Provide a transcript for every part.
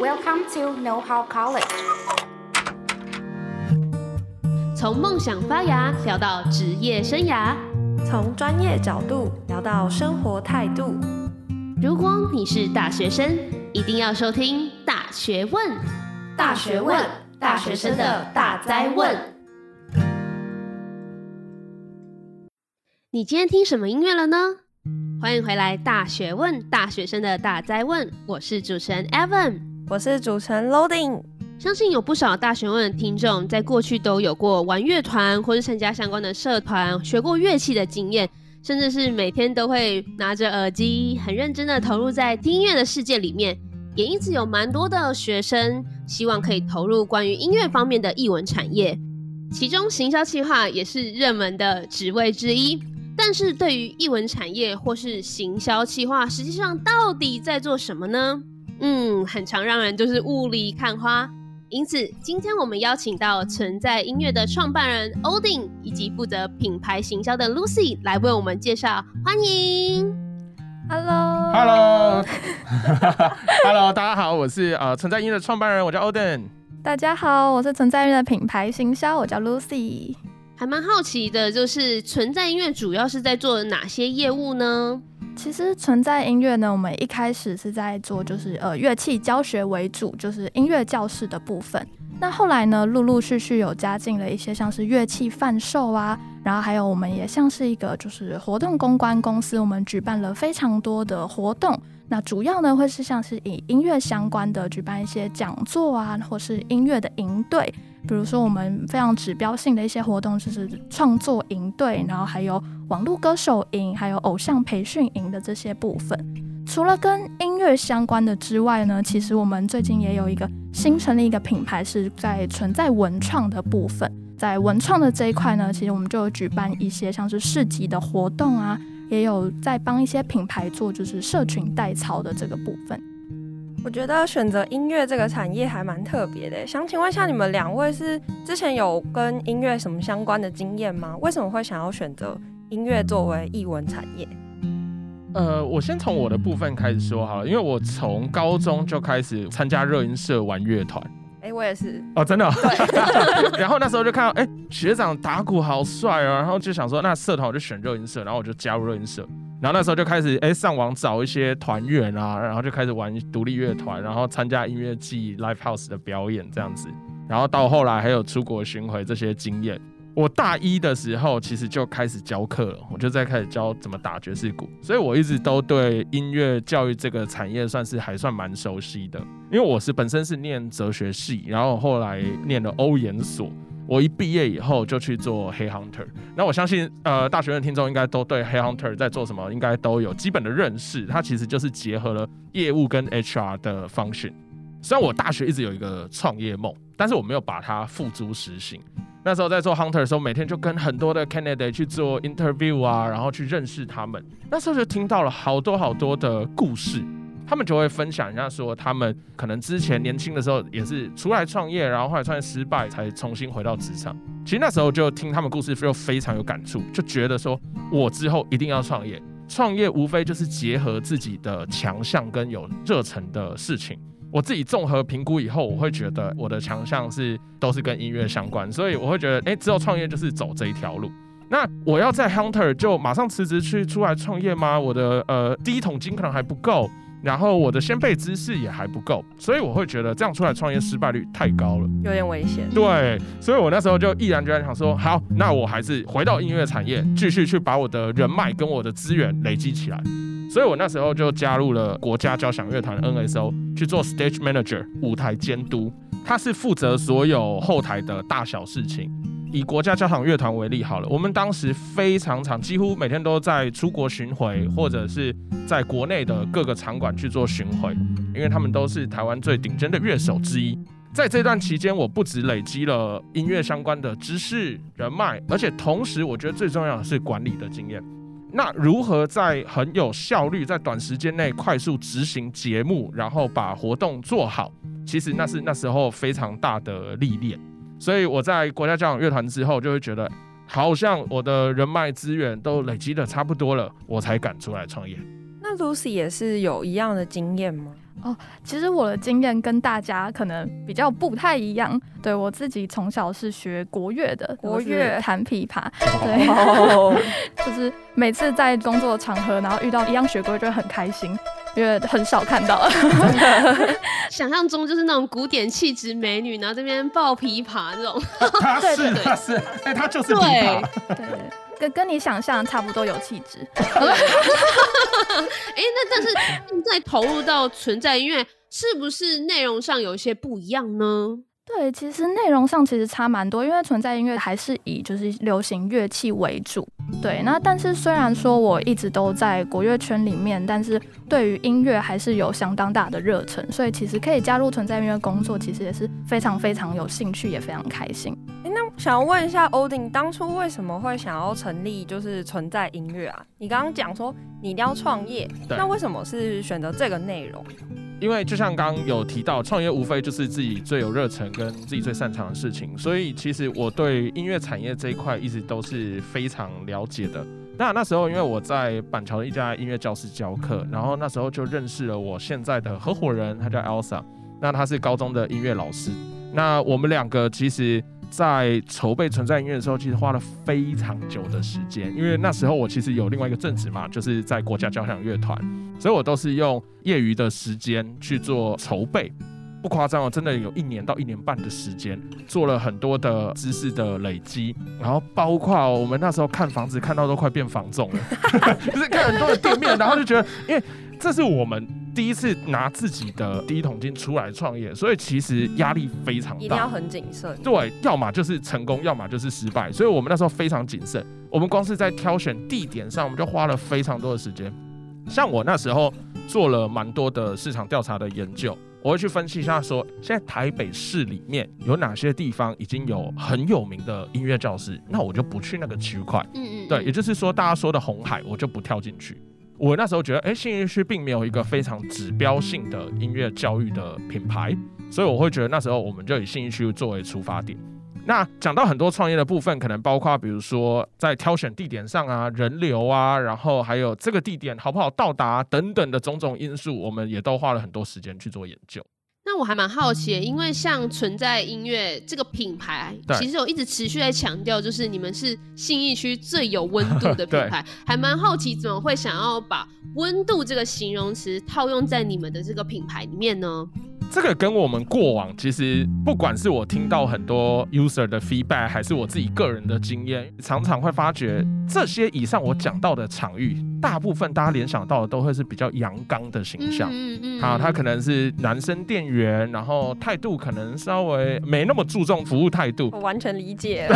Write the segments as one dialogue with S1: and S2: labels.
S1: Welcome to Know How College。
S2: 从梦想发芽聊到职业生涯，
S3: 从专业角度聊到生活态度。
S2: 如果你是大学生，一定要收听《大学问》。大学问，大学生的大哉问。你今天听什么音乐了呢？欢迎回来，《大学问》大学生的大哉问。我是主持人 Evan，
S3: 我是主持人 Loading。
S2: 相信有不少大学问的听众，在过去都有过玩乐团或是参加相关的社团、学过乐器的经验，甚至是每天都会拿着耳机，很认真的投入在听音乐的世界里面。也因此有蛮多的学生希望可以投入关于音乐方面的艺文产业，其中行销企划也是热门的职位之一。但是对于艺文产业或是行销企划，实际上到底在做什么呢？嗯，很常让人就是雾里看花。因此，今天我们邀请到存在音乐的创办人 Odin 以及负责品牌行销的 Lucy 来为我们介绍。欢迎
S4: ，Hello，Hello，Hello，大家好，我是呃存在音乐的创办人，我叫 Odin。
S3: 大家好，我是存在音乐的品牌行销，我叫 Lucy。
S2: 还蛮好奇的，就是存在音乐主要是在做哪些业务呢？
S3: 其实存在音乐呢，我们一开始是在做就是呃乐器教学为主，就是音乐教室的部分。那后来呢，陆陆续续有加进了一些像是乐器贩售啊，然后还有我们也像是一个就是活动公关公司，我们举办了非常多的活动。那主要呢会是像是以音乐相关的举办一些讲座啊，或是音乐的营队，比如说我们非常指标性的一些活动就是创作营队，然后还有网络歌手营，还有偶像培训营的这些部分。除了跟音乐相关的之外呢，其实我们最近也有一个新成立一个品牌，是在存在文创的部分。在文创的这一块呢，其实我们就有举办一些像是市集的活动啊。也有在帮一些品牌做就是社群代操的这个部分。
S5: 我觉得选择音乐这个产业还蛮特别的，想请问一下你们两位是之前有跟音乐什么相关的经验吗？为什么会想要选择音乐作为艺文产业？
S4: 呃，我先从我的部分开始说好了，因为我从高中就开始参加热音社玩乐团。
S5: 哎、欸，我也是
S4: 哦，真的、哦。然后那时候就看到，哎、欸，学长打鼓好帅哦，然后就想说，那社团我就选热音社，然后我就加入热音社。然后那时候就开始，哎、上网找一些团员啊，然后就开始玩独立乐团，然后参加音乐季、live house 的表演这样子。然后到后来还有出国巡回这些经验。我大一的时候其实就开始教课了，我就在开始教怎么打爵士鼓，所以我一直都对音乐教育这个产业算是还算蛮熟悉的。因为我是本身是念哲学系，然后后来念了欧研所，我一毕业以后就去做 Headhunter。那我相信呃大学的听众应该都对 Headhunter 在做什么应该都有基本的认识，它其实就是结合了业务跟 HR 的 function。虽然我大学一直有一个创业梦，但是我没有把它付诸实行。那时候在做 hunter 的时候，每天就跟很多的 candidate 去做 interview 啊，然后去认识他们。那时候就听到了好多好多的故事，他们就会分享一下说，他们可能之前年轻的时候也是出来创业，然后后来创业失败，才重新回到职场。其实那时候就听他们故事，就非常有感触，就觉得说我之后一定要创业。创业无非就是结合自己的强项跟有热忱的事情。我自己综合评估以后，我会觉得我的强项是都是跟音乐相关，所以我会觉得，哎、欸，之后创业就是走这一条路。那我要在 Hunter 就马上辞职去出来创业吗？我的呃第一桶金可能还不够，然后我的先辈知识也还不够，所以我会觉得这样出来创业失败率太高了，
S5: 有点危险。
S4: 对，所以我那时候就毅然决然想说，好，那我还是回到音乐产业，继续去把我的人脉跟我的资源累积起来。所以我那时候就加入了国家交响乐团 NSO 去做 Stage Manager 舞台监督，他是负责所有后台的大小事情。以国家交响乐团为例好了，我们当时非常常，几乎每天都在出国巡回，或者是在国内的各个场馆去做巡回，因为他们都是台湾最顶尖的乐手之一。在这段期间，我不止累积了音乐相关的知识人脉，而且同时我觉得最重要的是管理的经验。那如何在很有效率，在短时间内快速执行节目，然后把活动做好？其实那是那时候非常大的历练。所以我在国家交响乐团之后，就会觉得好像我的人脉资源都累积的差不多了，我才敢出来创业。
S5: 那 Lucy 也是有一样的经验吗？
S3: 哦，其实我的经验跟大家可能比较不太一样。对，我自己从小是学国乐的，
S5: 国乐
S3: 弹琵琶。对，哦、就是每次在工作场合，然后遇到一样学过，就会很开心，因为很少看到。
S2: 想象中就是那种古典气质美女，然后这边抱琵琶这种。
S4: 她是，她是，哎，她就是琵琶。
S3: 对。对跟跟你想象差不多有气质，哎，
S2: 那但是现在投入到存在音乐，是不是内容上有一些不一样呢？
S3: 对，其实内容上其实差蛮多，因为存在音乐还是以就是流行乐器为主。对，那但是虽然说我一直都在国乐圈里面，但是对于音乐还是有相当大的热忱，所以其实可以加入存在音乐工作，其实也是非常非常有兴趣，也非常开心。
S5: 哎，那想要问一下 Odin，当初为什么会想要成立就是存在音乐啊？你刚刚讲说你一定要创业，那为什么是选择这个内容？
S4: 因为就像刚刚有提到，创业无非就是自己最有热忱跟自己最擅长的事情，所以其实我对音乐产业这一块一直都是非常了解的。那那时候因为我在板桥的一家音乐教室教课，然后那时候就认识了我现在的合伙人，他叫 Elsa，那他是高中的音乐老师。那我们两个其实。在筹备存在音乐的时候，其实花了非常久的时间，因为那时候我其实有另外一个正职嘛，就是在国家交响乐团，所以我都是用业余的时间去做筹备，不夸张哦，真的有一年到一年半的时间，做了很多的知识的累积，然后包括我们那时候看房子看到都快变房仲了，就是看很多的店面，然后就觉得，因为这是我们。第一次拿自己的第一桶金出来创业，所以其实压力非常大，
S5: 一定要很谨慎。
S4: 对，要么就是成功，要么就是失败。所以我们那时候非常谨慎。我们光是在挑选地点上，我们就花了非常多的时间。像我那时候做了蛮多的市场调查的研究，我会去分析一下，说现在台北市里面有哪些地方已经有很有名的音乐教室，那我就不去那个区块。嗯嗯。对，也就是说大家说的红海，我就不跳进去。我那时候觉得，哎、信义区并没有一个非常指标性的音乐教育的品牌，所以我会觉得那时候我们就以信义区作为出发点。那讲到很多创业的部分，可能包括比如说在挑选地点上啊、人流啊，然后还有这个地点好不好到达、等等的种种因素，我们也都花了很多时间去做研究。
S2: 那我还蛮好奇，因为像存在音乐这个品牌，其实我一直持续在强调，就是你们是信义区最有温度的 品牌，还蛮好奇怎么会想要把温度这个形容词套用在你们的这个品牌里面呢？
S4: 这个跟我们过往其实，不管是我听到很多 user 的 feedback，还是我自己个人的经验，常常会发觉这些以上我讲到的场域，大部分大家联想到的都会是比较阳刚的形象。嗯嗯。好，他可能是男生店员，然后态度可能稍微没那么注重服务态度。
S5: 我完全理解。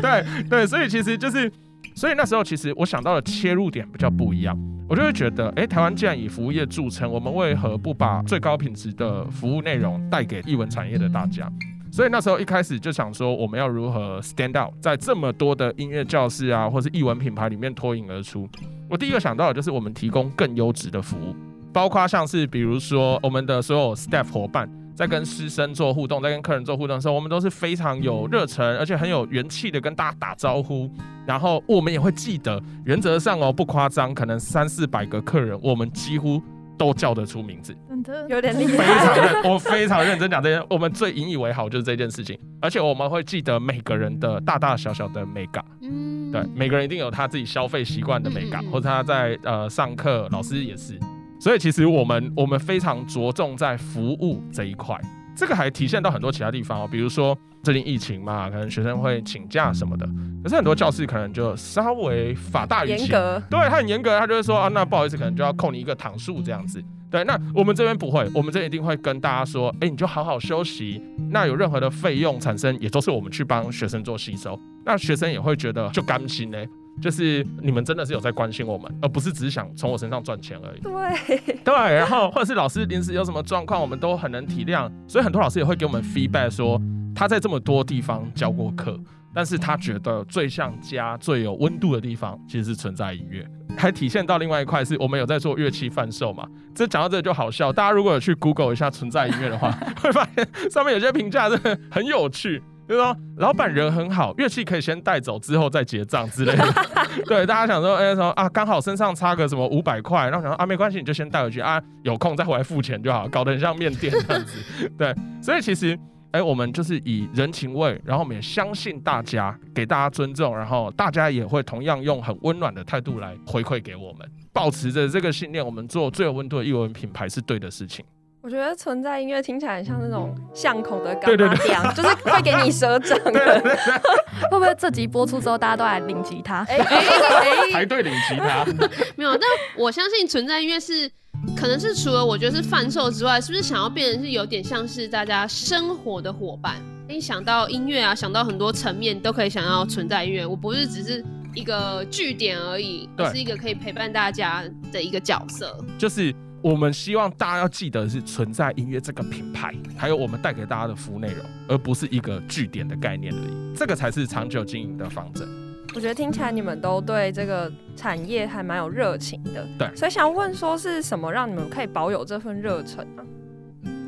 S4: 对对对，所以其实就是。所以那时候，其实我想到的切入点比较不一样，我就会觉得，哎，台湾既然以服务业著称，我们为何不把最高品质的服务内容带给艺文产业的大家？所以那时候一开始就想说，我们要如何 stand out，在这么多的音乐教室啊，或是艺文品牌里面脱颖而出。我第一个想到的就是我们提供更优质的服务，包括像是比如说我们的所有 staff 伙伴。在跟师生做互动，在跟客人做互动的时候，我们都是非常有热忱，而且很有元气的跟大家打招呼。然后我们也会记得，原则上哦，不夸张，可能三四百个客人，我们几乎都叫得出名字。
S3: 真的
S5: 有点厉害。
S4: 非常认，我非常认真讲这件，我们最引以为豪就是这件事情。而且我们会记得每个人的大大小小的美感。嗯，对，每个人一定有他自己消费习惯的美感，或者他在呃上课，老师也是。所以其实我们我们非常着重在服务这一块，这个还体现到很多其他地方哦，比如说最近疫情嘛，可能学生会请假什么的，可是很多教室可能就稍微法大于严格，对，他很严格，他就会说啊，那不好意思，可能就要扣你一个堂数这样子。对，那我们这边不会，我们这边一定会跟大家说，哎，你就好好休息，那有任何的费用产生，也都是我们去帮学生做吸收，那学生也会觉得就甘心呢。就是你们真的是有在关心我们，而不是只是想从我身上赚钱而已。
S5: 对
S4: 对，然后或者是老师临时有什么状况，我们都很能体谅。所以很多老师也会给我们 feedback 说，他在这么多地方教过课，但是他觉得最像家、最有温度的地方，其实是存在音乐。还体现到另外一块，是我们有在做乐器贩售嘛？这讲到这个就好笑，大家如果有去 Google 一下存在音乐的话，会发现上面有些评价真的很有趣。就是说老板人很好，乐器可以先带走，之后再结账之类的。对，大家想说，哎、欸，说啊，刚好身上差个什么五百块，然后想说啊，没关系，你就先带回去啊，有空再回来付钱就好，搞得很像面店这样子。对，所以其实，哎、欸，我们就是以人情味，然后我们也相信大家，给大家尊重，然后大家也会同样用很温暖的态度来回馈给我们。保持着这个信念，我们做最有温度的艺文品牌是对的事情。
S5: 我觉得存在音乐听起来很像那种巷口的柑仔店，就是会给你赊账的。
S3: 会不会这集播出之后，大家都来领吉他？哎、欸，
S4: 排队领吉他？
S2: 没有，但我相信存在音乐是，可能是除了我觉得是贩售之外，是不是想要变成是有点像是大家生活的伙伴？一想到音乐啊，想到很多层面都可以想要存在音乐。我不是只是一个据点而已，而是一个可以陪伴大家的一个角色，
S4: 就是。我们希望大家要记得是存在音乐这个品牌，还有我们带给大家的服务内容，而不是一个据点的概念而已。这个才是长久经营的方针。
S5: 我觉得听起来你们都对这个产业还蛮有热情的。
S4: 对，
S5: 所以想问说是什么让你们可以保有这份热忱呢？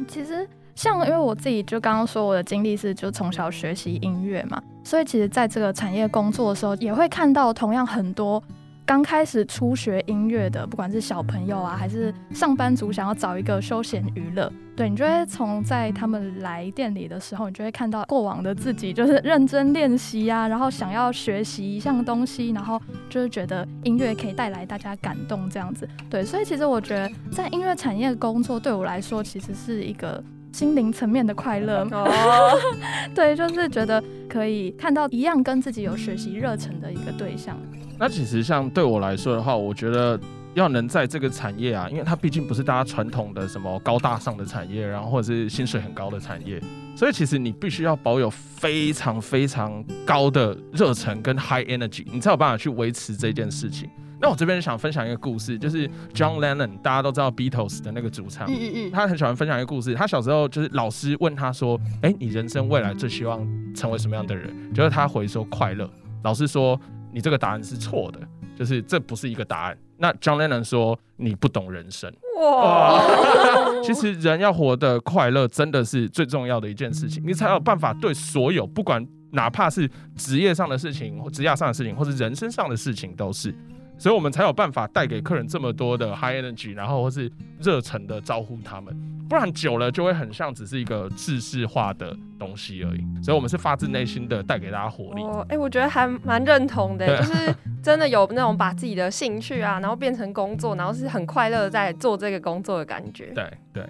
S3: 其实像因为我自己就刚刚说我的经历是就从小学习音乐嘛，所以其实在这个产业工作的时候，也会看到同样很多。刚开始初学音乐的，不管是小朋友啊，还是上班族，想要找一个休闲娱乐，对，你就会从在他们来店里的时候，你就会看到过往的自己，就是认真练习啊，然后想要学习一项东西，然后就是觉得音乐可以带来大家感动这样子，对，所以其实我觉得在音乐产业工作对我来说，其实是一个心灵层面的快乐哦，对，就是觉得可以看到一样跟自己有学习热忱的一个对象。
S4: 那其实像对我来说的话，我觉得要能在这个产业啊，因为它毕竟不是大家传统的什么高大上的产业，然后或者是薪水很高的产业，所以其实你必须要保有非常非常高的热忱跟 high energy，你才有办法去维持这件事情。那我这边想分享一个故事，就是 John Lennon，大家都知道 Beatles 的那个主唱，嗯嗯嗯，他很喜欢分享一个故事。他小时候就是老师问他说：“哎，你人生未来最希望成为什么样的人？”就是他回说快乐。老师说。你这个答案是错的，就是这不是一个答案。那 John Lennon 说你不懂人生。哇，其实人要活得快乐，真的是最重要的一件事情，你才有办法对所有不管哪怕是职业上的事情、或职业上的事情，或是人生上的事情都是。所以我们才有办法带给客人这么多的 high energy，然后或是热忱的招呼他们，不然久了就会很像只是一个制式化的东西而已。所以我们是发自内心的带给大家活力。
S5: 哦，哎、欸，我觉得还蛮认同的，就是真的有那种把自己的兴趣啊，然后变成工作，然后是很快乐在做这个工作的感觉。
S4: 对对。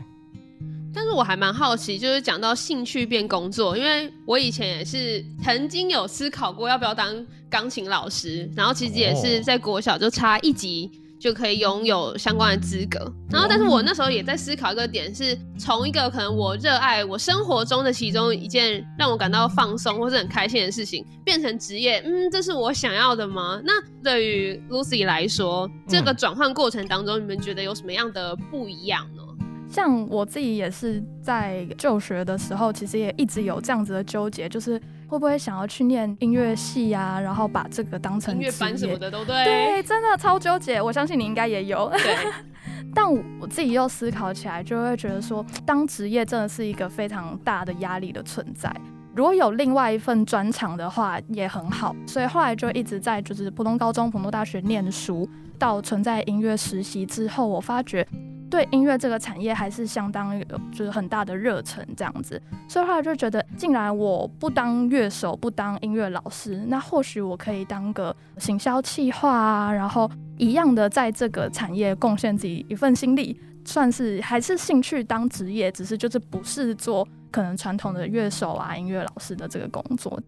S2: 但是我还蛮好奇，就是讲到兴趣变工作，因为我以前也是曾经有思考过要不要当钢琴老师，然后其实也是在国小就差一级就可以拥有相关的资格，然后但是我那时候也在思考一个点，是从一个可能我热爱我生活中的其中一件让我感到放松或是很开心的事情，变成职业，嗯，这是我想要的吗？那对于 Lucy 来说，这个转换过程当中，你们觉得有什么样的不一样呢？
S3: 像我自己也是在就学的时候，其实也一直有这样子的纠结，就是会不会想要去念音乐系啊，然后把这个当成
S2: 音乐班什么的都对。
S3: 对，真的超纠结。我相信你应该也有。对。但我自己又思考起来，就会觉得说，当职业真的是一个非常大的压力的存在。如果有另外一份专长的话，也很好。所以后来就一直在就是普通高中、普通大学念书，到存在音乐实习之后，我发觉。对音乐这个产业还是相当有，就是很大的热忱这样子，所以后来就觉得，既然我不当乐手，不当音乐老师，那或许我可以当个行销企划啊，然后一样的在这个产业贡献自己一份心力，算是还是兴趣当职业，只是就是不是做可能传统的乐手啊、音乐老师的这个工作。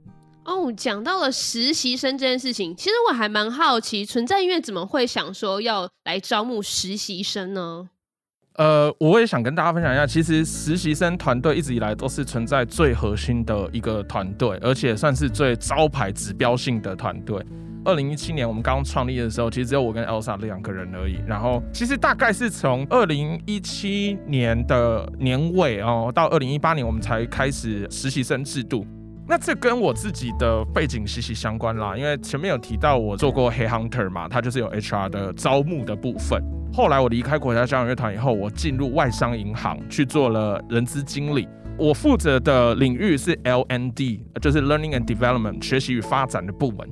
S2: 哦，讲到了实习生这件事情，其实我还蛮好奇，存在音乐怎么会想说要来招募实习生呢？
S4: 呃，我也想跟大家分享一下，其实实习生团队一直以来都是存在最核心的一个团队，而且算是最招牌指标性的团队。二零一七年我们刚创立的时候，其实只有我跟 Elsa 两个人而已。然后其实大概是从二零一七年的年尾哦，到二零一八年我们才开始实习生制度。那这跟我自己的背景息息相关啦，因为前面有提到我做过 HR Hunter 嘛，它就是有 HR 的招募的部分。后来我离开国家交响乐团以后，我进入外商银行去做了人资经理，我负责的领域是 LND，就是 Learning and Development 学习与发展的部门。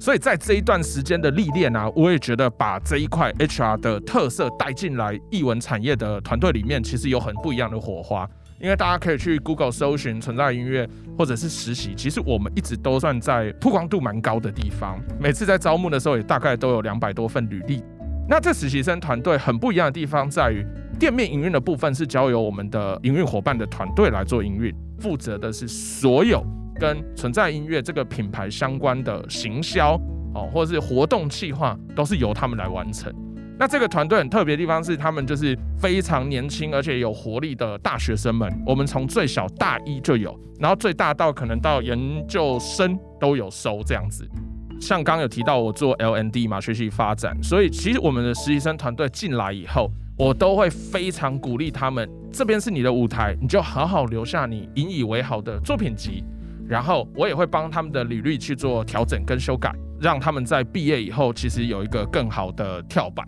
S4: 所以在这一段时间的历练啊，我也觉得把这一块 HR 的特色带进来艺文产业的团队里面，其实有很不一样的火花。因为大家可以去 Google 搜寻存在音乐，或者是实习，其实我们一直都算在曝光度蛮高的地方。每次在招募的时候，也大概都有两百多份履历。那这实习生团队很不一样的地方在于，店面营运的部分是交由我们的营运伙伴的团队来做营运，负责的是所有跟存在音乐这个品牌相关的行销哦，或者是活动计划，都是由他们来完成。那这个团队很特别的地方是，他们就是非常年轻而且有活力的大学生们。我们从最小大一就有，然后最大到可能到研究生都有收这样子。像刚刚有提到我做 LND 嘛，学习发展，所以其实我们的实习生团队进来以后，我都会非常鼓励他们，这边是你的舞台，你就好好留下你引以为豪的作品集。然后我也会帮他们的履历去做调整跟修改，让他们在毕业以后其实有一个更好的跳板。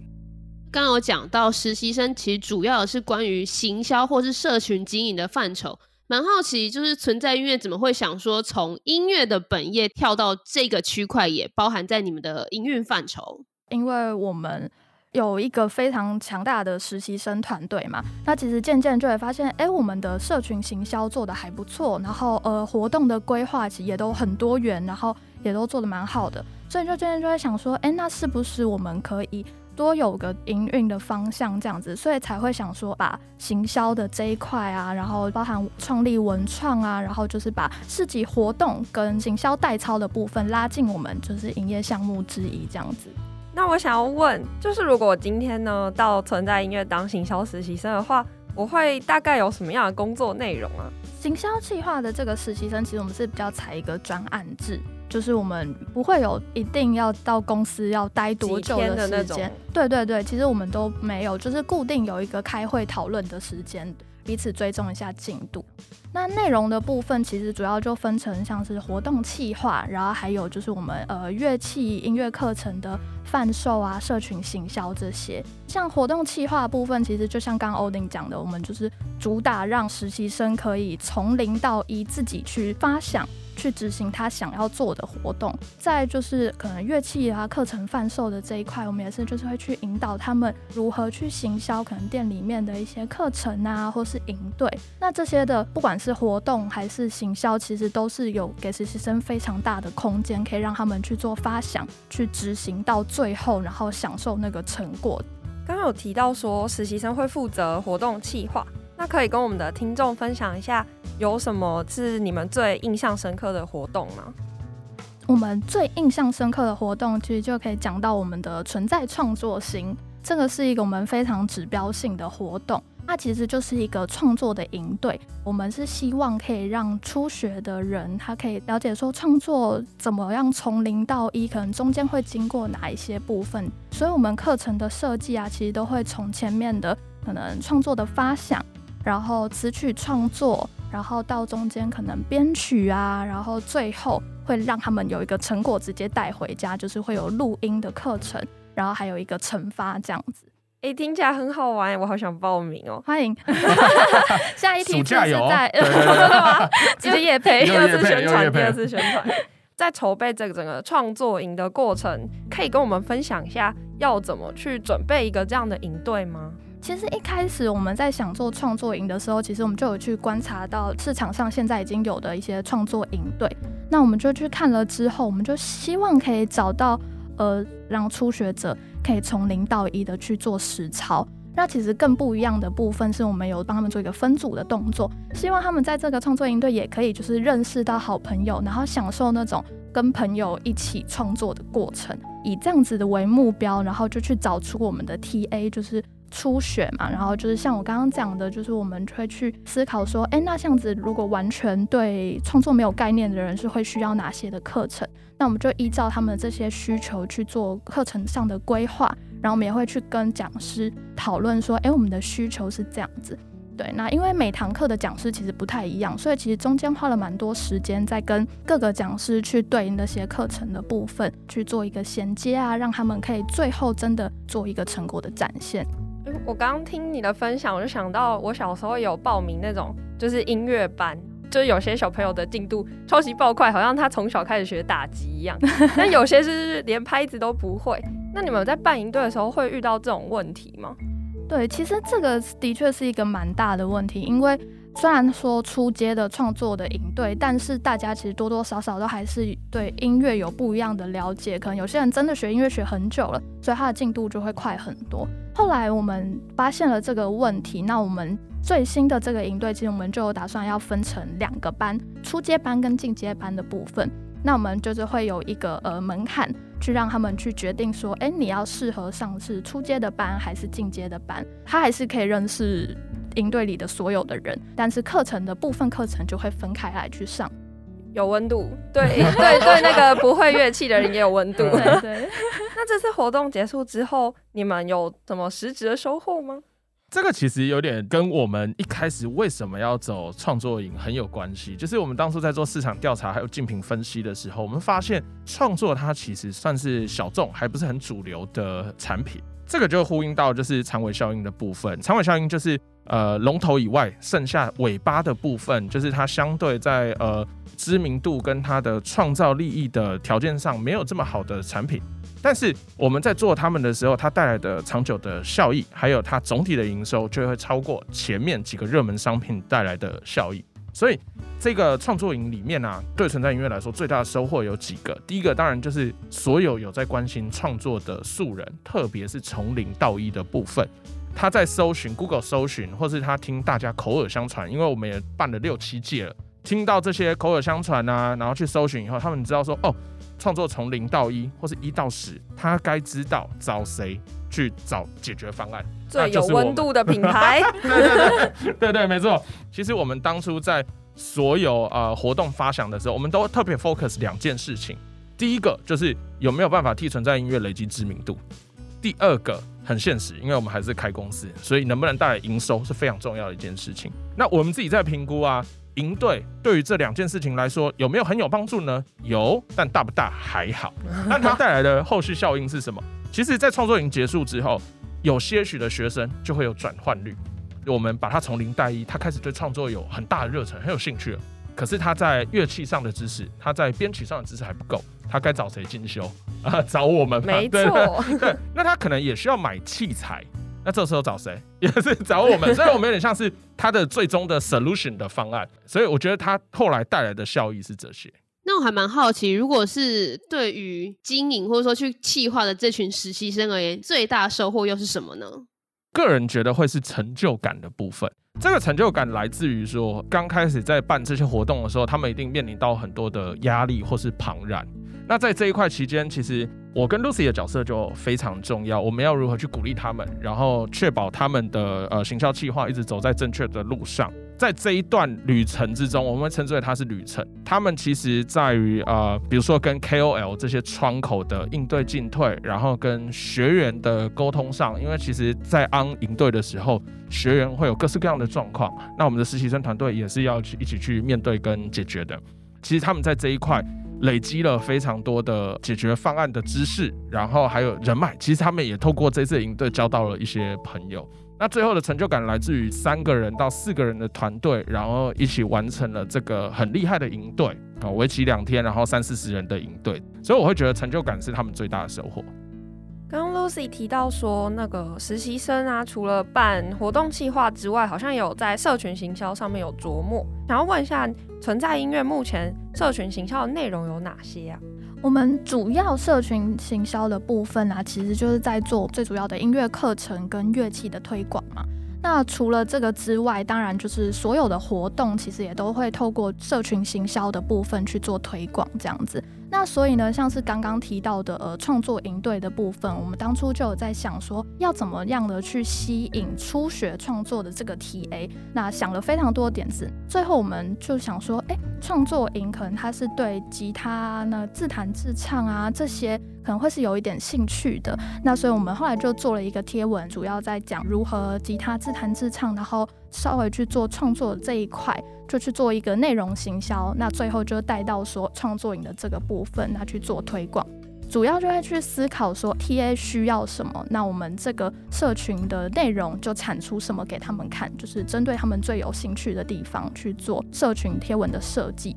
S2: 刚有讲到实习生，其实主要的是关于行销或是社群经营的范畴。蛮好奇，就是存在音乐怎么会想说从音乐的本业跳到这个区块，也包含在你们的营运范畴？
S3: 因为我们有一个非常强大的实习生团队嘛，那其实渐渐就会发现，哎，我们的社群行销做得还不错，然后呃，活动的规划其实也都很多元，然后也都做得蛮好的，所以就渐渐就会想说，哎，那是不是我们可以？多有个营运的方向这样子，所以才会想说把行销的这一块啊，然后包含创立文创啊，然后就是把市集活动跟行销代操的部分拉进我们就是营业项目之一这样子。
S5: 那我想要问，就是如果我今天呢到存在音乐当行销实习生的话，我会大概有什么样的工作内容啊？
S3: 行销计划的这个实习生，其实我们是比较采一个专案制。就是我们不会有一定要到公司要待多久的时间，对对对，其实我们都没有，就是固定有一个开会讨论的时间，彼此追踪一下进度。那内容的部分其实主要就分成像是活动企划，然后还有就是我们呃乐器音乐课程的贩售啊、社群行销这些。像活动企划部分，其实就像刚刚欧丁讲的，我们就是主打让实习生可以从零到一自己去发想。去执行他想要做的活动，再就是可能乐器啊、课程贩售的这一块，我们也是就是会去引导他们如何去行销可能店里面的一些课程啊，或是营队。那这些的不管是活动还是行销，其实都是有给实习生非常大的空间，可以让他们去做发想、去执行到最后，然后享受那个成果。
S5: 刚刚有提到说实习生会负责活动企划，那可以跟我们的听众分享一下。有什么是你们最印象深刻的活动吗？
S3: 我们最印象深刻的活动，其实就可以讲到我们的存在创作型，这个是一个我们非常指标性的活动。它其实就是一个创作的营队，我们是希望可以让初学的人，他可以了解说创作怎么样从零到一，可能中间会经过哪一些部分。所以，我们课程的设计啊，其实都会从前面的可能创作的发想，然后词曲创作。然后到中间可能编曲啊，然后最后会让他们有一个成果直接带回家，就是会有录音的课程，然后还有一个惩罚这样子。
S5: 哎，听起来很好玩，我好想报名哦！
S3: 欢迎，下一题是
S4: 在
S3: 真的吗？直接业配，
S5: 第二次宣传，第二次宣传。在筹备这个整个创作营的过程，可以跟我们分享一下要怎么去准备一个这样的营队吗？
S3: 其实一开始我们在想做创作营的时候，其实我们就有去观察到市场上现在已经有的一些创作营队。那我们就去看了之后，我们就希望可以找到呃，让初学者可以从零到一的去做实操。那其实更不一样的部分是我们有帮他们做一个分组的动作，希望他们在这个创作营队也可以就是认识到好朋友，然后享受那种跟朋友一起创作的过程，以这样子的为目标，然后就去找出我们的 TA，就是。初学嘛，然后就是像我刚刚讲的，就是我们会去思考说，哎，那这样子如果完全对创作没有概念的人是会需要哪些的课程？那我们就依照他们这些需求去做课程上的规划，然后我们也会去跟讲师讨论说，哎，我们的需求是这样子。对，那因为每堂课的讲师其实不太一样，所以其实中间花了蛮多时间在跟各个讲师去对应那些课程的部分去做一个衔接啊，让他们可以最后真的做一个成果的展现。
S5: 我刚刚听你的分享，我就想到我小时候有报名那种就是音乐班，就是有些小朋友的进度超级爆快，好像他从小开始学打击一样。但有些是连拍子都不会。那你们在办营队的时候会遇到这种问题吗？
S3: 对，其实这个的确是一个蛮大的问题，因为虽然说初阶的创作的营队，但是大家其实多多少少都还是对音乐有不一样的了解。可能有些人真的学音乐学很久了，所以他的进度就会快很多。后来我们发现了这个问题，那我们最新的这个营队，其实我们就打算要分成两个班，初阶班跟进阶班的部分。那我们就是会有一个呃门槛，去让他们去决定说，哎，你要适合上是初阶的班还是进阶的班？他还是可以认识营队里的所有的人，但是课程的部分课程就会分开来去上。
S5: 有温度，对 对对，那个不会乐器的人也有温度。对，对。那这次活动结束之后，你们有什么实质的收获吗？
S4: 这个其实有点跟我们一开始为什么要走创作营很有关系。就是我们当初在做市场调查还有竞品分析的时候，我们发现创作它其实算是小众，还不是很主流的产品。这个就呼应到就是长尾效应的部分。长尾效应就是呃龙头以外，剩下尾巴的部分，就是它相对在呃知名度跟它的创造利益的条件上没有这么好的产品。但是我们在做他们的时候，它带来的长久的效益，还有它总体的营收，就会超过前面几个热门商品带来的效益。所以这个创作营里面呢、啊，对存在音乐来说最大的收获有几个。第一个当然就是所有有在关心创作的素人，特别是从零到一的部分，他在搜寻 Google 搜寻，或是他听大家口耳相传，因为我们也办了六七届了，听到这些口耳相传啊，然后去搜寻以后，他们知道说哦。创作从零到一，或是一到十，他该知道找谁去找解决方案。
S5: 最有温度的品牌，
S4: 对 对对，对对，没错。其实我们当初在所有呃活动发想的时候，我们都特别 focus 两件事情。第一个就是有没有办法替存在音乐累积知名度。第二个很现实，因为我们还是开公司，所以能不能带来营收是非常重要的一件事情。那我们自己在评估啊。营队对于这两件事情来说有没有很有帮助呢？有，但大不大还好。那它带来的后续效应是什么？其实，在创作营结束之后，有些许的学生就会有转换率。我们把他从零带一，他开始对创作有很大的热忱，很有兴趣了。可是他在乐器上的知识，他在编曲上的知识还不够，他该找谁进修啊？找我们。
S5: 没错。
S4: 对，那他可能也需要买器材。那这时候找谁？也是找我们，所以我们有点像是他的最终的 solution 的方案。所以我觉得他后来带来的效益是这些。
S2: 那我还蛮好奇，如果是对于经营或者说去企划的这群实习生而言，最大收获又是什么呢？
S4: 个人觉得会是成就感的部分。这个成就感来自于说，刚开始在办这些活动的时候，他们一定面临到很多的压力或是庞然。那在这一块期间，其实我跟 Lucy 的角色就非常重要。我们要如何去鼓励他们，然后确保他们的呃行销计划一直走在正确的路上。在这一段旅程之中，我们称之为它是旅程。他们其实在于呃，比如说跟 KOL 这些窗口的应对进退，然后跟学员的沟通上，因为其实，在安营队的时候，学员会有各式各样的状况，那我们的实习生团队也是要去一起去面对跟解决的。其实他们在这一块。累积了非常多的解决方案的知识，然后还有人脉。其实他们也透过这次营队交到了一些朋友。那最后的成就感来自于三个人到四个人的团队，然后一起完成了这个很厉害的营队啊，为期两天，然后三四十人的营队。所以我会觉得成就感是他们最大的收获。
S5: 刚刚 Lucy 提到说，那个实习生啊，除了办活动企划之外，好像有在社群行销上面有琢磨。想要问一下，存在音乐目前社群行销的内容有哪些啊？
S3: 我们主要社群行销的部分啊，其实就是在做最主要的音乐课程跟乐器的推广嘛。那除了这个之外，当然就是所有的活动，其实也都会透过社群行销的部分去做推广，这样子。那所以呢，像是刚刚提到的呃创作营队的部分，我们当初就有在想说，要怎么样的去吸引初学创作的这个 TA，那想了非常多点子，最后我们就想说，哎，创作营可能它是对吉他呢自弹自唱啊这些可能会是有一点兴趣的，那所以我们后来就做了一个贴文，主要在讲如何吉他自弹自唱，然后稍微去做创作这一块。就去做一个内容行销，那最后就带到说创作营的这个部分，那去做推广。主要就会去思考说 TA 需要什么，那我们这个社群的内容就产出什么给他们看，就是针对他们最有兴趣的地方去做社群贴文的设计。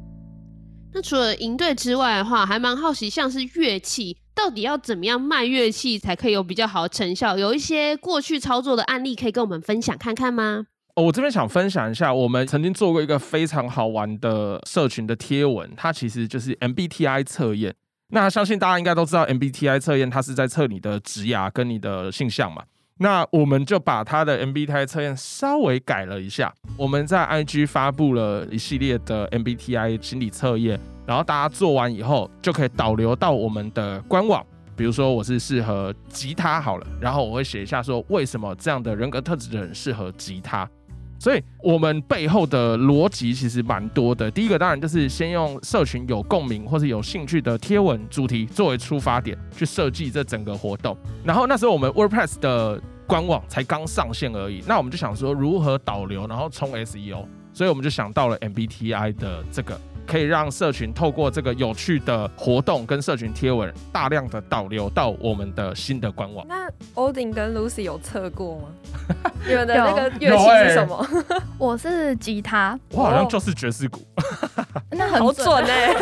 S2: 那除了营队之外的话，还蛮好奇，像是乐器，到底要怎么样卖乐器才可以有比较好的成效？有一些过去操作的案例可以跟我们分享看看吗？
S4: 哦，我这边想分享一下，我们曾经做过一个非常好玩的社群的贴文，它其实就是 MBTI 测验。那相信大家应该都知道，MBTI 测验它是在测你的职涯跟你的性向嘛。那我们就把他的 MBTI 测验稍微改了一下，我们在 IG 发布了一系列的 MBTI 心理测验，然后大家做完以后就可以导流到我们的官网。比如说我是适合吉他好了，然后我会写一下说为什么这样的人格特质的人适合吉他。所以我们背后的逻辑其实蛮多的。第一个当然就是先用社群有共鸣或是有兴趣的贴文主题作为出发点去设计这整个活动。然后那时候我们 WordPress 的官网才刚上线而已，那我们就想说如何导流，然后冲 SEO。所以我们就想到了 MBTI 的这个。可以让社群透过这个有趣的活动跟社群贴文，大量的导流到我们的新的官网。
S5: 那 Odin 跟 Lucy 有测过吗？你们的那个乐器是什么？
S3: 欸、我是吉他，
S4: 我好像就是爵士鼓。
S3: 那很准哎、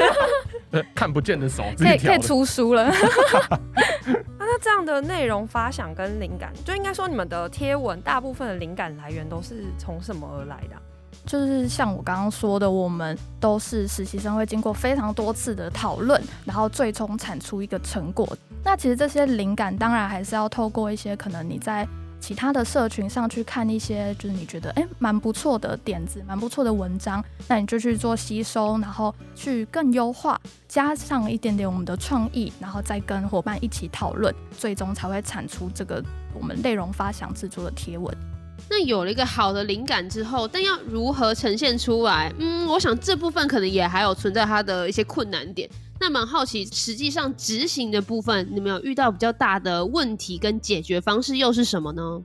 S5: 欸，
S4: 看不见的手
S3: 可以可以出书了。
S5: 那这样的内容发想跟灵感，就应该说你们的贴文大部分的灵感来源都是从什么而来的？
S3: 就是像我刚刚说的，我们都是实习生，会经过非常多次的讨论，然后最终产出一个成果。那其实这些灵感当然还是要透过一些可能你在其他的社群上去看一些，就是你觉得诶蛮不错的点子，蛮不错的文章，那你就去做吸收，然后去更优化，加上一点点我们的创意，然后再跟伙伴一起讨论，最终才会产出这个我们内容发想制作的贴文。
S2: 那有了一个好的灵感之后，但要如何呈现出来？嗯，我想这部分可能也还有存在它的一些困难点。那蛮好奇，实际上执行的部分，你们有遇到比较大的问题跟解决方式又是什么呢？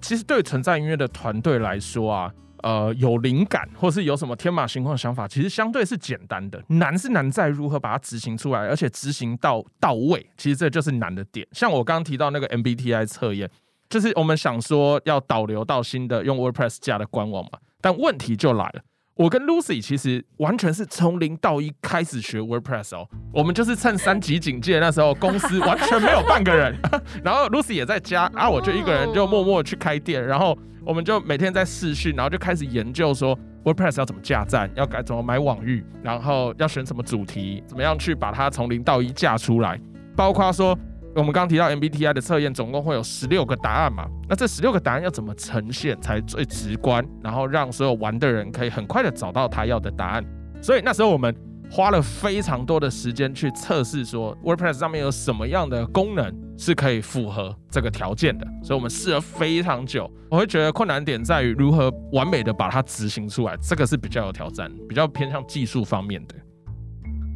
S4: 其实对存在音乐的团队来说啊，呃，有灵感或是有什么天马行空的想法，其实相对是简单的。难是难在如何把它执行出来，而且执行到到位。其实这就是难的点。像我刚刚提到那个 MBTI 测验。就是我们想说要导流到新的用 WordPress 架的官网嘛，但问题就来了。我跟 Lucy 其实完全是从零到一开始学 WordPress 哦，我们就是趁三级警戒那时候，公司完全没有半个人，然后 Lucy 也在家，然后我就一个人就默默去开店，然后我们就每天在试训，然后就开始研究说 WordPress 要怎么架站，要该怎么买网域，然后要选什么主题，怎么样去把它从零到一架出来，包括说。我们刚提到 MBTI 的测验，总共会有十六个答案嘛？那这十六个答案要怎么呈现才最直观，然后让所有玩的人可以很快的找到他要的答案？所以那时候我们花了非常多的时间去测试，说 WordPress 上面有什么样的功能是可以符合这个条件的。所以我们试了非常久，我会觉得困难点在于如何完美的把它执行出来，这个是比较有挑战，比较偏向技术方面的。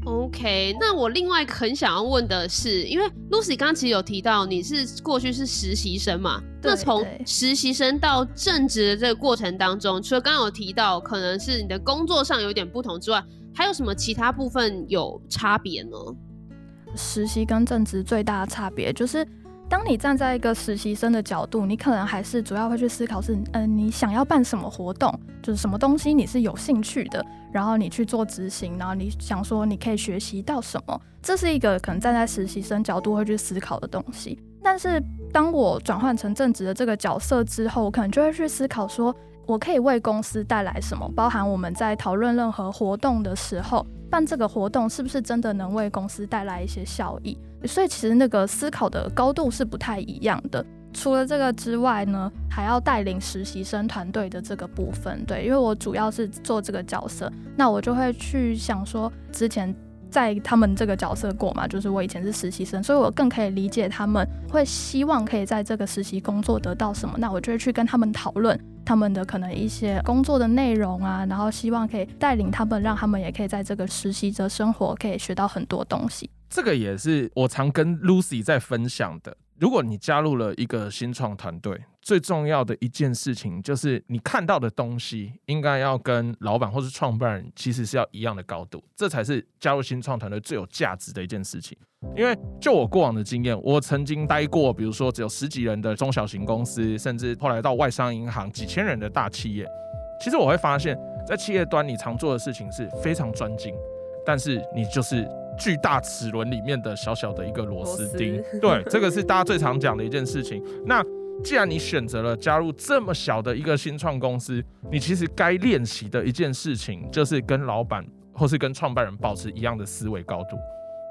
S2: OK，那我另外很想要问的是，因为 Lucy 刚刚其实有提到你是过去是实习生嘛？那从实习生到正职的这个过程当中，除了刚刚有提到可能是你的工作上有点不同之外，还有什么其他部分有差别呢？
S3: 实习跟正职最大的差别就是。当你站在一个实习生的角度，你可能还是主要会去思考是，嗯、你想要办什么活动，就是什么东西你是有兴趣的，然后你去做执行，然后你想说你可以学习到什么，这是一个可能站在实习生角度会去思考的东西。但是当我转换成正职的这个角色之后，我可能就会去思考说，我可以为公司带来什么，包含我们在讨论任何活动的时候，办这个活动是不是真的能为公司带来一些效益。所以其实那个思考的高度是不太一样的。除了这个之外呢，还要带领实习生团队的这个部分。对，因为我主要是做这个角色，那我就会去想说，之前在他们这个角色过嘛，就是我以前是实习生，所以我更可以理解他们会希望可以在这个实习工作得到什么。那我就会去跟他们讨论他们的可能一些工作的内容啊，然后希望可以带领他们，让他们也可以在这个实习者生活可以学到很多东西。
S4: 这个也是我常跟 Lucy 在分享的。如果你加入了一个新创团队，最重要的一件事情就是你看到的东西应该要跟老板或是创办人其实是要一样的高度，这才是加入新创团队最有价值的一件事情。因为就我过往的经验，我曾经待过，比如说只有十几人的中小型公司，甚至后来到外商银行几千人的大企业。其实我会发现，在企业端你常做的事情是非常专精，但是你就是巨大齿轮里面的小小的一个螺丝钉。丝对，这个是大家最常讲的一件事情。那既然你选择了加入这么小的一个新创公司，你其实该练习的一件事情就是跟老板或是跟创办人保持一样的思维高度，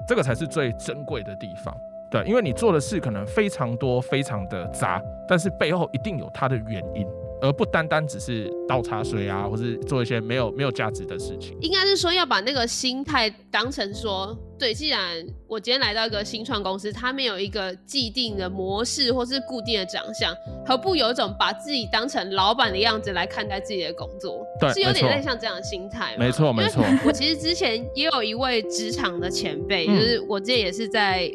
S4: 这个才是最珍贵的地方。对，因为你做的事可能非常多，非常的杂，但是背后一定有它的原因。而不单单只是倒茶水啊，或是做一些没有没有价值的事情。
S2: 应该是说要把那个心态当成说，对，既然我今天来到一个新创公司，它没有一个既定的模式或是固定的长相，何不有一种把自己当成老板的样子来看待自己的工作？
S4: 对，
S2: 是有点在像这样的心态。
S4: 没错，没错。
S2: 我其实之前也有一位职场的前辈，嗯、就是我之前也是在。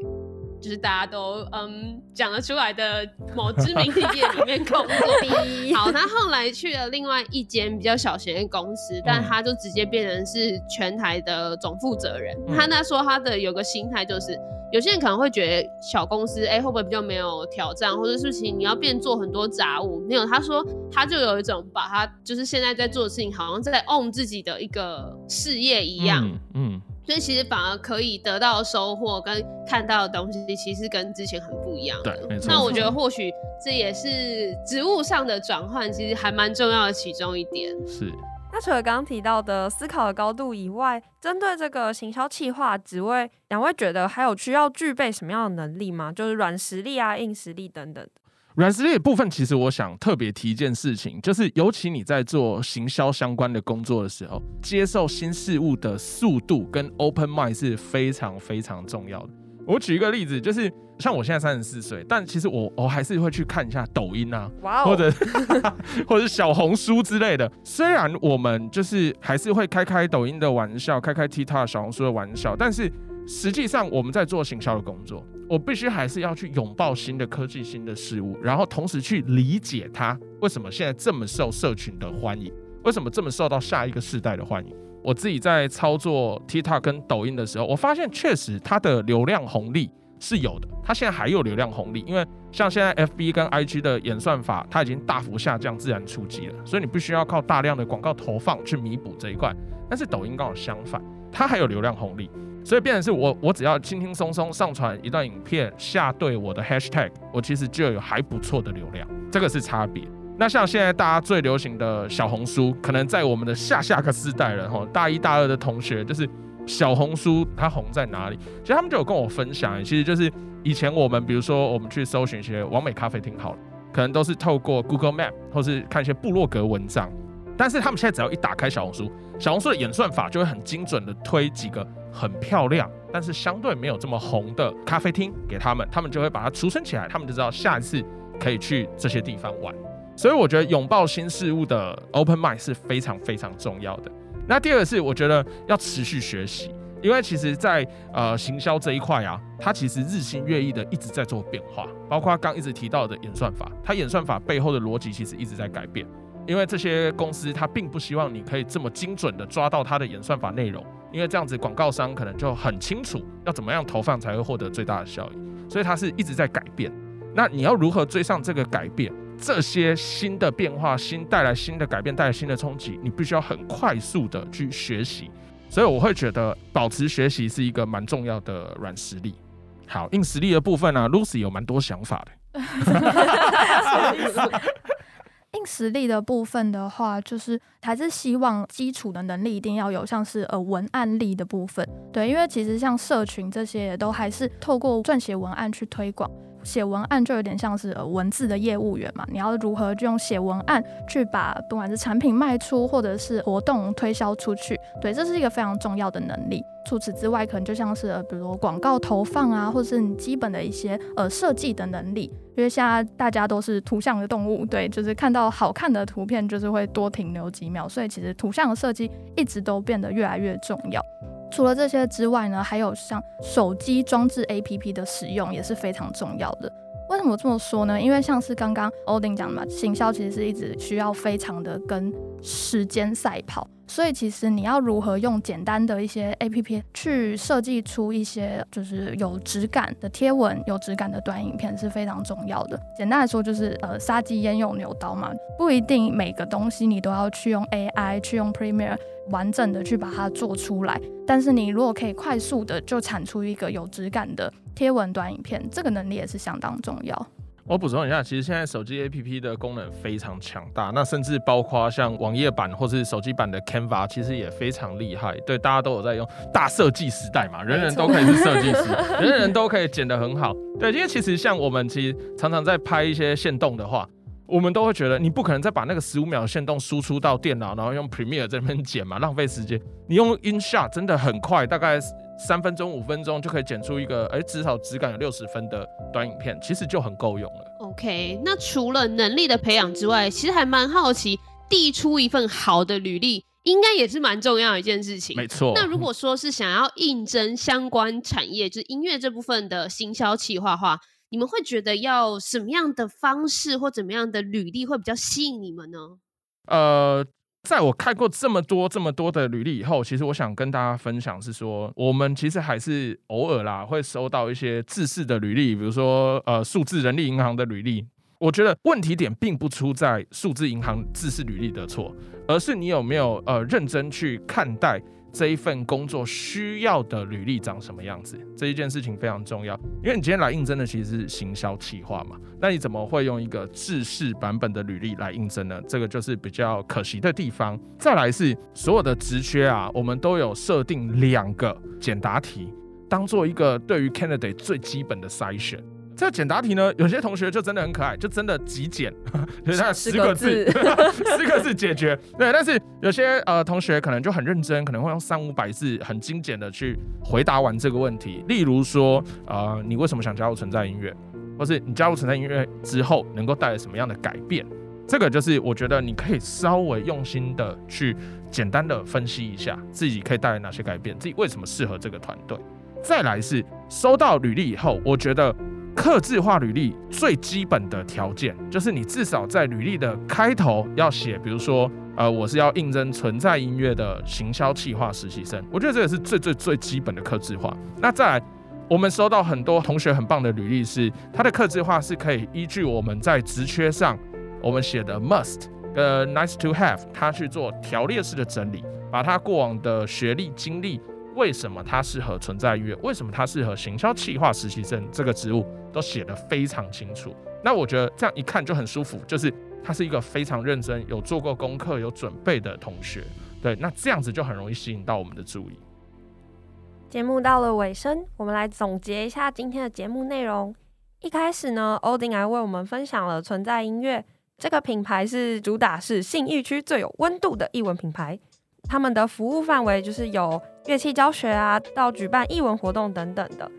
S2: 就是大家都嗯讲得出来的某知名企业里面工作。好，他后来去了另外一间比较小型的公司，但他就直接变成是全台的总负责人。嗯、他那说他的有个心态就是，有些人可能会觉得小公司哎、欸、会不会比较没有挑战，或者事情你要变做很多杂物？没有，他说他就有一种把他就是现在在做的事情，好像在 own 自己的一个事业一样。嗯。嗯所以其实反而可以得到收获跟看到的东西，其实跟之前很不一样。
S4: 对，没错。
S2: 那我觉得或许这也是职务上的转换，其实还蛮重要的其中一点。
S4: 是。
S5: 那除了刚刚提到的思考的高度以外，针对这个行销企划职位，两位觉得还有需要具备什么样的能力吗？就是软实力啊、硬实力等等。
S4: 软实力的部分，其实我想特别提一件事情，就是尤其你在做行销相关的工作的时候，接受新事物的速度跟 open mind 是非常非常重要的。我举一个例子，就是像我现在三十四岁，但其实我我还是会去看一下抖音啊，Wow. 或者 或者小红书之类的。虽然我们就是还是会开开抖音的玩笑，开开 TikTok 小红书的玩笑，但是。实际上，我们在做行销的工作，我必须还是要去拥抱新的科技、新的事物，然后同时去理解它为什么现在这么受社群的欢迎，为什么这么受到下一个世代的欢迎。我自己在操作 TikTok 跟抖音的时候，我发现确实它的流量红利是有的，它现在还有流量红利，因为像现在 FB 跟 IG 的演算法，它已经大幅下降自然触及了，所以你必须要靠大量的广告投放去弥补这一块。但是抖音刚好相反，它还有流量红利。所以变成是我，我只要轻轻松松上传一段影片，下对我的 hashtag，我其实就有还不错的流量，这个是差别。那像现在大家最流行的小红书，可能在我们的下下个世代人哈，大一大二的同学，就是小红书它红在哪里？其实他们就有跟我分享，其实就是以前我们比如说我们去搜寻一些完美咖啡厅好了，可能都是透过 Google Map 或是看一些部落格文章，但是他们现在只要一打开小红书，小红书的演算法就会很精准的推几个。很漂亮，但是相对没有这么红的咖啡厅给他们，他们就会把它储存起来，他们就知道下一次可以去这些地方玩。所以我觉得拥抱新事物的 open mind 是非常非常重要的。那第二个是，我觉得要持续学习，因为其实在，呃行销这一块啊，它其实日新月异的一直在做变化，包括刚一直提到的演算法，它演算法背后的逻辑其实一直在改变。因为这些公司它并不希望你可以这么精准的抓到它的演算法内容，因为这样子广告商可能就很清楚要怎么样投放才会获得最大的效益，所以它是一直在改变。那你要如何追上这个改变？这些新的变化、新带来新的改变、带来新的冲击，你必须要很快速的去学习。所以我会觉得保持学习是一个蛮重要的软实力。好，硬实力的部分呢，，Lucy 有蛮多想法的。
S3: 硬实力的部分的话，就是还是希望基础的能力一定要有，像是呃文案力的部分，对，因为其实像社群这些都还是透过撰写文案去推广。写文案就有点像是文字的业务员嘛，你要如何就用写文案去把不管是产品卖出，或者是活动推销出去，对，这是一个非常重要的能力。除此之外，可能就像是比如广告投放啊，或者是你基本的一些呃设计的能力，因为现在大家都是图像的动物，对，就是看到好看的图片就是会多停留几秒，所以其实图像的设计一直都变得越来越重要。除了这些之外呢，还有像手机装置 APP 的使用也是非常重要的。为什么这么说呢？因为像是刚刚 Odin 讲的嘛，行销其实是一直需要非常的跟时间赛跑。所以其实你要如何用简单的一些 APP 去设计出一些就是有质感的贴文、有质感的短影片是非常重要的。简单来说就是呃杀鸡焉用牛刀嘛，不一定每个东西你都要去用 AI 去用 Premiere 完整的去把它做出来。但是你如果可以快速的就产出一个有质感的贴文短影片，这个能力也是相当重要。
S4: 我补充一下，其实现在手机 APP 的功能非常强大，那甚至包括像网页版或是手机版的 Canva，其实也非常厉害。对，大家都有在用。大设计时代嘛，人人都可以是设计师，人人都可以剪得很好。对，因为其实像我们其实常常在拍一些线动的话，我们都会觉得你不可能再把那个十五秒的限动输出到电脑，然后用 Premiere 这边剪嘛，浪费时间。你用 InShot 真的很快，大概。三分钟、五分钟就可以剪出一个，哎、欸，至少质感有六十分的短影片，其实就很够用了。
S2: OK，那除了能力的培养之外，其实还蛮好奇，递出一份好的履历，应该也是蛮重要的一件事情。
S4: 没错。
S2: 那如果说是想要应征相关产业，就是音乐这部分的行销企划话，你们会觉得要什么样的方式或怎么样的履历会比较吸引你们呢？
S4: 呃。在我看过这么多这么多的履历以后，其实我想跟大家分享是说，我们其实还是偶尔啦会收到一些自式的履历，比如说呃数字人力银行的履历。我觉得问题点并不出在数字银行自式履历的错，而是你有没有呃认真去看待。这一份工作需要的履历长什么样子？这一件事情非常重要，因为你今天来应征的其实是行销企划嘛，那你怎么会用一个制式版本的履历来应征呢？这个就是比较可惜的地方。再来是所有的职缺啊，我们都有设定两个简答题，当做一个对于 candidate 最基本的筛选。这个简答题呢，有些同学就真的很可爱，就真的极简，就是他十个字，十个字解决。对，但是有些呃同学可能就很认真，可能会用三五百字很精简的去回答完这个问题。例如说，呃，你为什么想加入存在音乐，或是你加入存在音乐之后能够带来什么样的改变？这个就是我觉得你可以稍微用心的去简单的分析一下自己可以带来哪些改变，自己为什么适合这个团队。再来是收到履历以后，我觉得。客制化履历最基本的条件就是你至少在履历的开头要写，比如说，呃，我是要应征存在音乐的行销企划实习生。我觉得这个是最最最基本的客制化。那再来，我们收到很多同学很棒的履历是，他的客制化是可以依据我们在职缺上我们写的 must 跟 nice to have，他去做条列式的整理，把他过往的学历经历。为什么他适合存在音乐？为什么他适合行销企划实习生这个职务？都写得非常清楚。那我觉得这样一看就很舒服，就是他是一个非常认真、有做过功课、有准备的同学。对，那这样子就很容易吸引到我们的注意。
S5: 节目到了尾声，我们来总结一下今天的节目内容。一开始呢，欧丁来为我们分享了存在音乐这个品牌是主打是信义区最有温度的艺文品牌。他们的服务范围就是有乐器教学啊，到举办艺文活动等等的。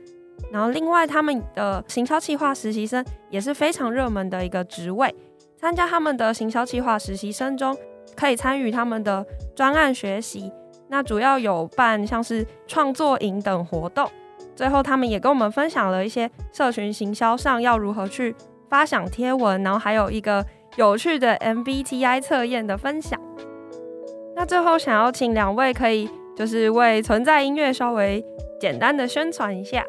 S5: 然后另外，他们的行销企划实习生也是非常热门的一个职位。参加他们的行销企划实习生中，可以参与他们的专案学习。那主要有办像是创作营等活动。最后，他们也跟我们分享了一些社群行销上要如何去发想贴文，然后还有一个有趣的 MBTI 测验的分享。那最后想要请两位可以就是为存在音乐稍微简单的宣传一下。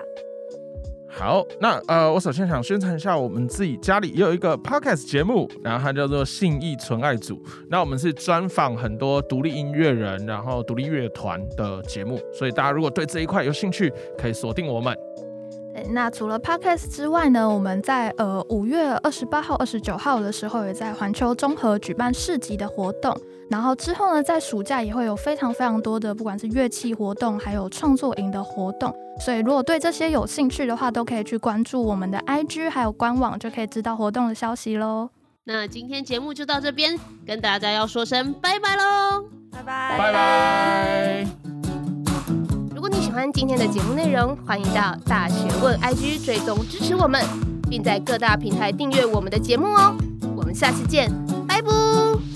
S4: 好，那呃，我首先想宣传一下我们自己家里也有一个 podcast 节目，然后它叫做信义纯爱组。那我们是专访很多独立音乐人，然后独立乐团的节目，所以大家如果对这一块有兴趣，可以锁定我们。
S3: 那除了 podcast 之外呢，我们在呃五月二十八号、二十九号的时候，也在环球综合举办市集的活动。然后之后呢，在暑假也会有非常非常多的，不管是乐器活动，还有创作营的活动。所以如果对这些有兴趣的话，都可以去关注我们的 IG 还有官网，就可以知道活动的消息喽。
S2: 那今天节目就到这边，跟大家要说声拜拜喽，
S5: 拜拜
S4: 拜拜。
S1: 如果你喜欢今天的节目内容，欢迎到大学问 IG 追踪支持我们，并在各大平台订阅我们的节目哦。我们下次见，拜拜。